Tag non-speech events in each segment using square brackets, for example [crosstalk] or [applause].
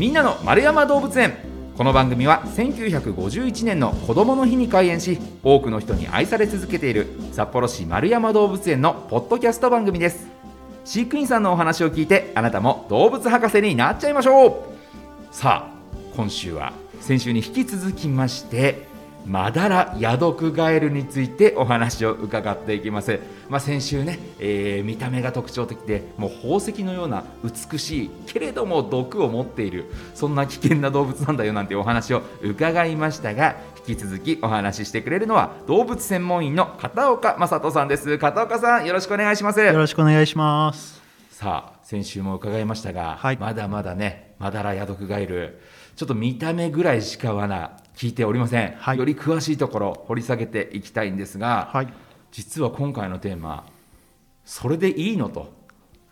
みんなの丸山動物園。この番組は1951年の子どもの日に開園し多くの人に愛され続けている札幌市丸山動物園のポッドキャスト番組です。飼育員さんのお話を聞いてあなたも動物博士になっちゃいましょう。さあ今週は先週に引き続きましてマダラヤドクガエルについてお話を伺っていきます、まあ、先週ね、えー見た目が特徴的でもう宝石のような美しいけれども毒を持っているそんな危険な動物なんだよなんてお話を伺いましたが引き続きお話ししてくれるのは動物専門員の片岡正人さんです。片岡さんよろしくお願いします。よろしくお願いします。さあ先週も伺いましたが、はい。まだまだねマダラヤドクガエルちょっと見た目ぐらいしかはな聞いておりません、はい。より詳しいところ掘り下げていきたいんですが、はい。実は今回のテーマそれでいいのと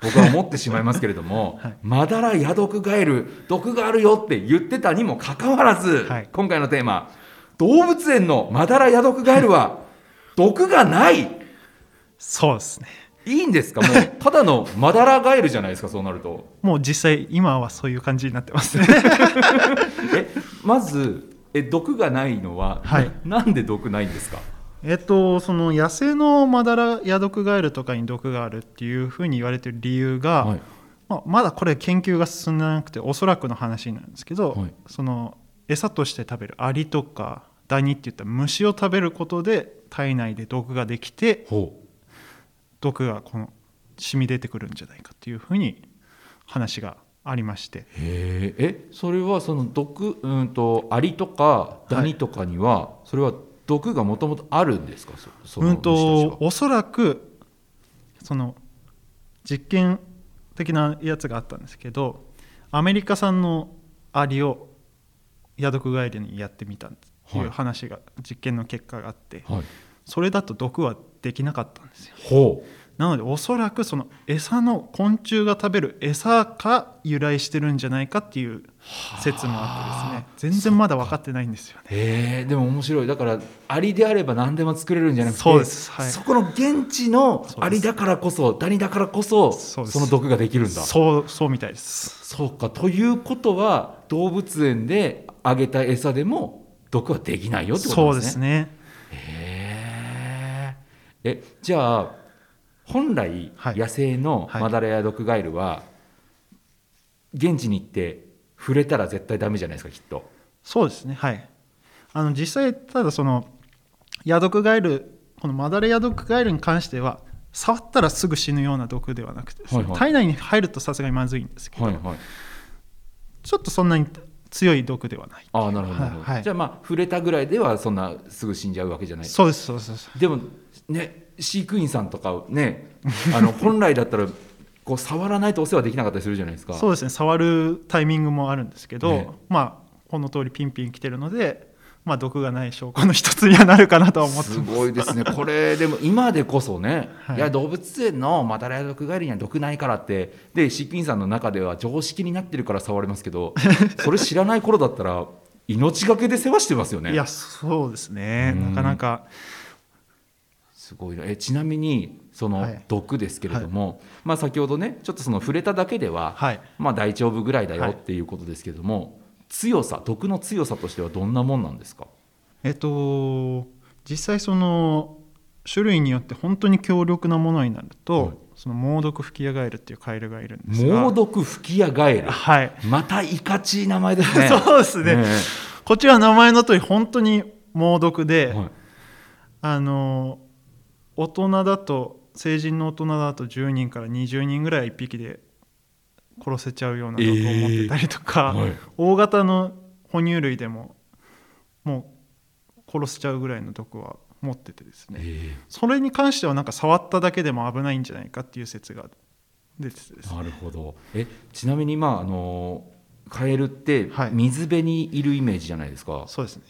僕は思ってしまいますけれども、[laughs] はい。マダラヤドクガエル毒があるよって言ってたにもかかわらず、はい。今回のテーマ動物園のマダラヤドクガエルは毒がない。そうですね。いいんですか？もうただのマダラガエルじゃないですかそうなると。もう実際今はそういう感じになってます。ね。えまずえ毒がないのは、はい。ななんで毒ないんですか？えっとその野生のマダラヤドクガエルとかに毒があるっていうふうに言われてる理由が、はい。まあ、まだこれ研究が進んでなくておそらくの話なんですけど、はい。その餌として食べるアリとかダニっていった虫を食べることで体内で毒ができてほ毒がこの染み出てくるんじゃないかっていうふうに話がありまして。ええそれはその毒うんとアリとかダニとかには、それは毒がもともとあるんですか？そうんとおそらくその実験的なやつがあったんですけどアメリカ産のアリをヤドクガエルにやってみたっていうはい。話が、実験の結果があって。はいそれだと毒はできなかったんですよ。ほなのでおそらくその餌の昆虫が食べる餌か由来してるんじゃないかっていう説もあってですね。全然まだ分かってないんですよね。えでも面白い。だからアリであれば何でも作れるんじゃなくてそうですはい。そこの現地のアリだからこそダニだからこそその毒ができるんだ。そうそうみたいです。そうかということは動物園であげた餌でも毒はできないよってこそうとでね。ですすね。へええじゃあ本来はい野生のはいマダラや毒ガエルは現地に行って触れたら絶対ダメじゃないですかきっと。そうですねはいあの実際ただそのヤドクガエルこのマダラヤドクガエルに関しては触ったらすぐ死ぬような毒ではなくてはいはい体内に入るとさすがにまずいんですけど、はいはい。ちょっとそんなに強い毒ではないああなるほど。はいはいじゃあまあ触れたぐらいではそんなすぐ死んじゃうわけじゃない。そうですそうですそうですでもね飼育員さんとかね [laughs] あの本来だったらこう触らないとお世話できなかったりするじゃないですか。そうですね触るタイミングもあるんですけど、ねまあこの通りピンピン来てるので、まあ、毒がない証拠の一つにはなるかなとは思ってすます。ごいですね、これ、でも今でこそね、はい。い、や動物園のマダラヤ毒ガエルには毒ないからって、で飼育員さんの中では常識になってるから触れますけど、[laughs] それ知らない頃だったら、命がけで世話してますよね。いやそうですね。うん。なかなか。すごいな。えちなみに、そのはい。毒ですけれども、まあ、先ほどね、ちょっとその触れただけでは、はい。まあ、大丈夫ぐらいだよはい。っていうことですけれども、強さ、毒の強さとしてはどんなもんなんですか？えっと実際その種類によって本当に強力なものになると、はい。その猛毒吹き矢ガエルっていうカエルがいるんですが。猛毒吹き矢ガエル、はい。またいかちい名前ですね。[laughs] そうですね、え。こちら名前の通り本当に猛毒で、えはい。あの大人だと成人の大人だと10人から20人ぐらい1匹で殺せちゃうような毒を持ってたりとか、はい。大型の哺乳類でももう殺せちゃうぐらいの毒は持っててですね。えそれに関してはなんか触っただけでも危ないんじゃないかっていう説が出ててですね。えなるほど。えちなみにまああのカエルってはい。水辺にいるイメージじゃないですか、そうですね。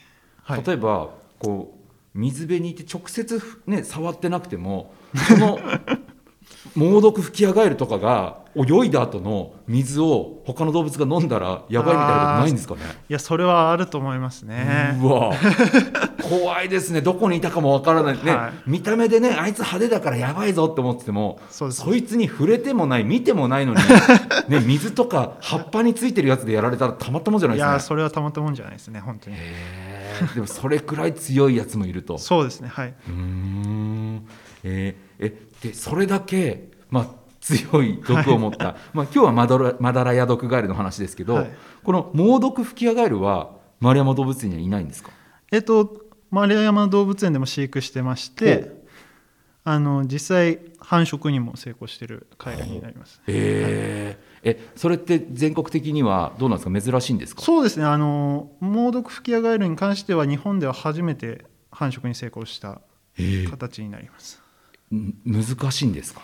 はい。例えばこう水辺にいて直接ね触ってなくてもその猛毒吹き上がえるとかが泳いだ後の水を他の動物が飲んだらやばいみたいなことないんですかね？いやそれはあると思いますね。うわ。怖いですね。どこにいたかもわからない、ねはい。見た目でねあいつ派手だからやばいぞって思っててもそうです。そいつに触れてもない見てもないのに、[laughs] ね、水とか葉っぱについてるやつでやられたらたまったもんじゃないいですね。やそれはたまったもんじゃないですね本当に。でもそれくらい強いやつもいると。そうですねはい。うーん。えーえでそれだけ、まあ、強い毒を持った、まあ、今日はマダラマダラヤドクガエルの話ですけど、はい。この猛毒吹き矢ガエルは丸山動物園にはいないんですか？えっと丸山動物園でも飼育してましてあの実際繁殖にも成功してるカエルになります。へー。えそれって全国的にはどうなんですか？珍しいんですか？そうですね。あの猛毒吹き矢ガエルに関しては日本では初めて繁殖に成功した形になります。ん難しいんですか？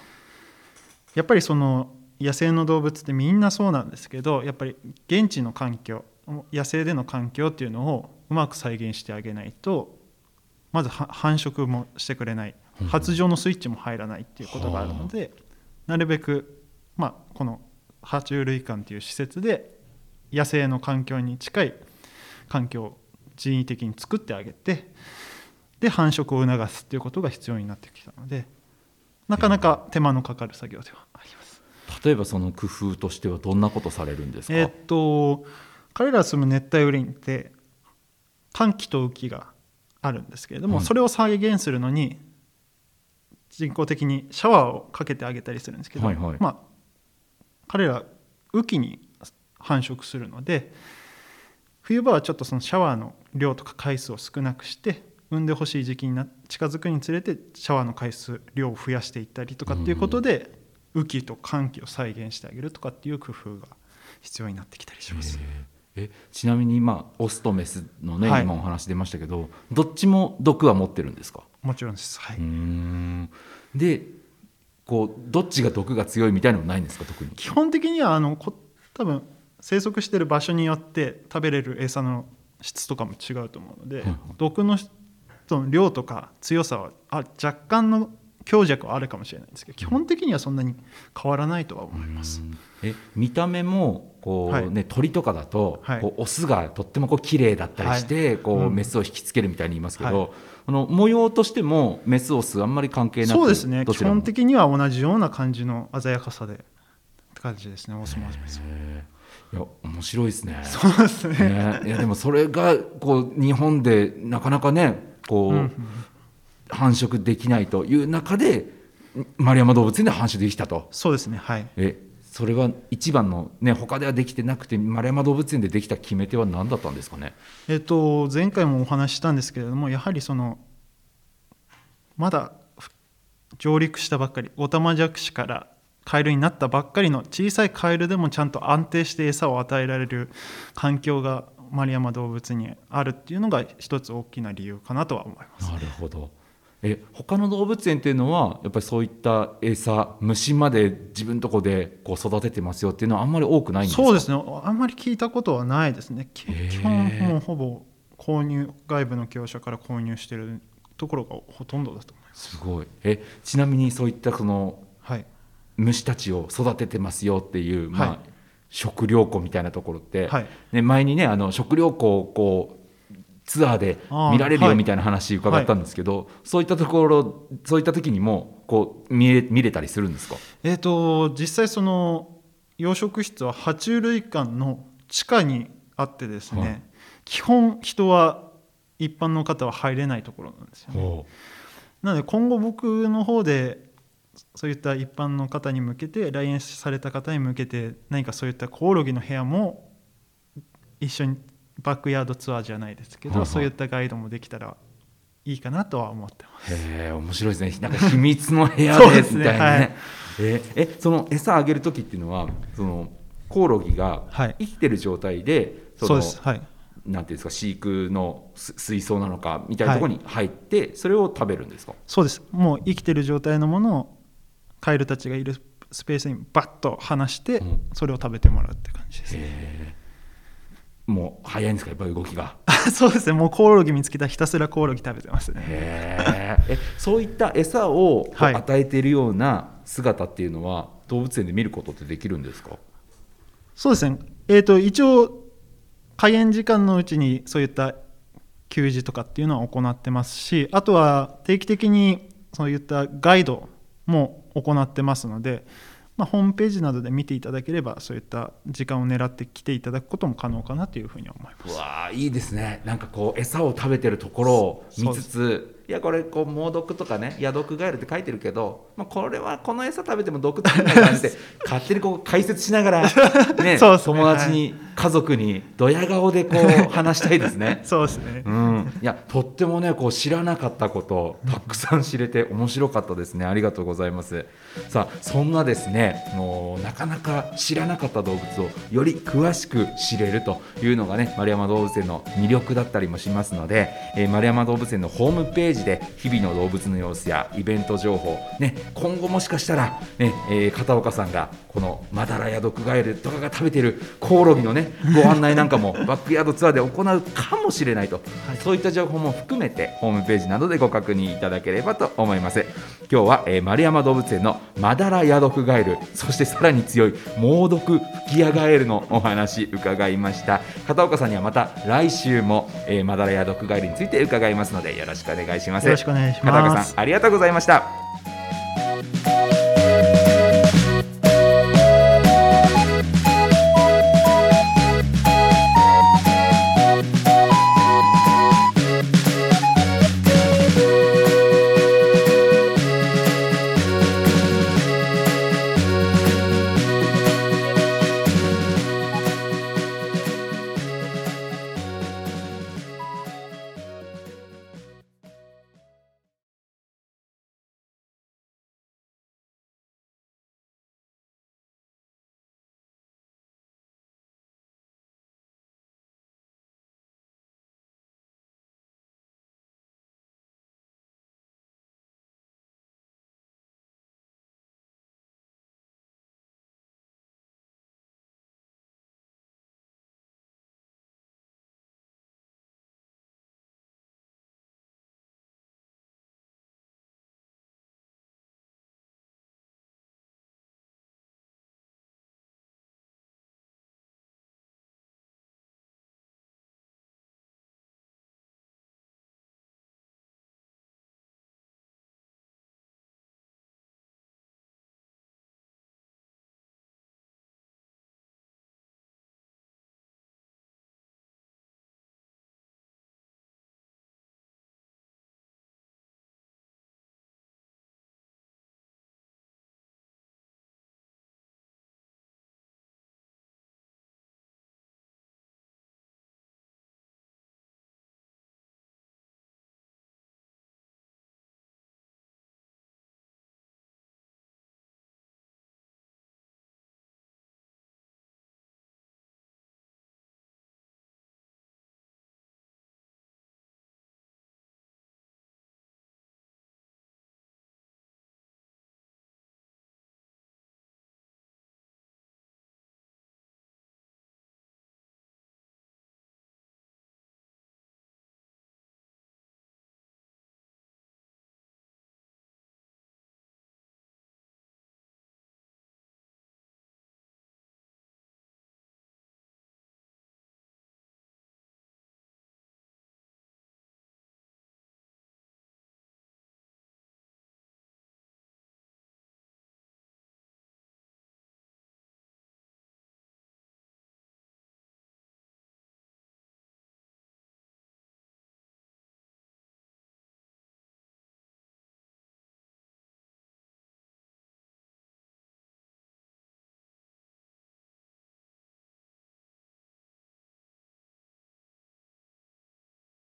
やっぱりその野生の動物ってみんなそうなんですけどやっぱり現地の環境野生での環境っていうのをうまく再現してあげないとまずは繁殖もしてくれない。発情のスイッチも入らないっていうことがあるのでなるべく、まあ、この爬虫類館っていう施設で野生の環境に近い環境を人為的に作ってあげてで繁殖を促すっていうことが必要になってきたのでなかなか手間のかかる作業ではあります。例えばその工夫としてはどんなことされるんですか、えーっと彼らが住む熱帯雨林って寒気と雨季があるんですけれども、はいそれを再現するのに人工的にシャワーをかけてあげたりするんですけど、はいはい。まあ彼ら雨季に繁殖するので冬場はちょっとそのシャワーの量とか回数を少なくして産んでほしい時期にな近づくにつれてシャワーの回数量を増やしていったりとかっていうことで、雨季と寒気を再現してあげるとかっていう工夫が必要になってきたりします。えちなみにまあオスとメスのね、はい。今お話出ましたけどどっちも毒は持ってるんですか？もちろんです。はい。うー。ん。でこうどっちが毒が強いみたいなのもないんですか？特に。基本的にはあのこ多分生息してる場所によって食べれる餌の質とかも違うと思うので、はいはい。毒のその量とか強さはあ若干の強弱はあるかもしれないんですけど基本的にはそんなに変わらないとは思います。え見た目もこう、はいね鳥とかだと、はい。こうオスがとってもこう綺麗だったりして、こううん。メスを引きつけるみたいに言いますけど、はい。あの模様としてもメスオスあんまり関係なくそうですね。基本的には同じような感じの鮮やかさでって感じですねオスもメスも。いや面白いですね。そうですね。ね、いやでもそれがこう日本でなかなかねこう、うんうん繁殖できないという中で丸山動物園で繁殖できたとそうですねはい。えそれは一番のね他ではできてなくて丸山動物園でできた決め手は何だったんですかね？えっと、前回もお話ししたんですけれどもやはりそのまだふ上陸したばっかりオタマジャクシからカエルになったばっかりの小さいカエルでもちゃんと安定して餌を与えられる環境が丸山動物にあるっていうのが一つ大きな理由かなとは思います。なるほどえ他の動物園っていうのはやっぱりそういった餌虫まで自分とこでこう育ててますよっていうのはあんまり多くないんですか？そうですね。あんまり聞いたことはないですね。基本もうほぼ購入外部の業者から購入してるところがほとんどだと思います。すごい。えちなみにそういったそのはい虫たちを育ててますよっていう、まあはい食料庫みたいなところって、はい。ね、前にねあの食料庫をこうツアーで見られるはいよみたいな話伺ったんですけど、そういったところそういった時にもこう見れ見れたりするんですか？えー、と実際その養殖室は爬虫類館の地下にあってですね、はい。基本人は一般の方は入れないところなんですよね。おなので今後僕の方でそういった一般の方に向けて来園された方に向けて何かそういったコオロギの部屋も一緒にバックヤードツアーじゃないですけど、はいはい。そういったガイドもできたらいいかなとは思ってます。へえ面白いですね。なんか秘密の部屋でですねみたいなね。はい。ええその餌あげる時っていうのはそのコオロギがはい。生きてる状態で、そのそうです、はい、なんていうんですか飼育のす水槽なのかみたいなところに入って、それを食べるんですか？そうです。もう生きてる状態のものをカエルたちがいるスペースにバッと離して、うん。それを食べてもらうって感じです、へえもう早いんですかやっぱり動きが。[laughs] そうですね。もうコオロギ見つけたらひたすらコオロギ食べてますね。へええそういった餌を与えているような姿っていうのは動物園で見ることってできるんですか？そうですね。えっ、と一応開園時間のうちにそういった給仕とかっていうのは行ってますしあとは定期的にそういったガイドも行ってますので、まあ、ホームページなどで見ていただければそういった時間を狙って来ていただくことも可能かなというふうに思います。うわーいいですね。なんかこう餌を食べてるところを見つついやこれこう猛毒とかねヤ毒ガエルって書いてるけど、まあ、これはこの餌食べても毒つけない感じで勝手にこう解説しながら、ねね。友達に、家族にドヤ顔でこう話したいですね。[laughs] そうですね、うん、いやとってもねこう知らなかったことたくさん知れて面白かったですね。ありがとうございます。さあそんなですねもうなかなか知らなかった動物をより詳しく知れるというのがね丸山動物園の魅力だったりもしますので、えー丸山動物園のホームページで日々の動物の様子やイベント情報ね今後もしかしたらね、えー片岡さんがこのマダラや毒ガエルとかが食べてるコオロギのねご案内なんかも [laughs] バックヤードツアーで行うかもしれないと、そういった情報も含めてホームページなどでご確認いただければと思います。今日は、えー丸山動物園のマダラヤドクガエルそしてさらに強い猛毒吹き矢ガエルのお話伺いました。片岡さんにはまた来週も、えーマダラヤドクガエルについて伺いますのでよろしくお願いしますよろしくお願いします。片岡さんありがとうございました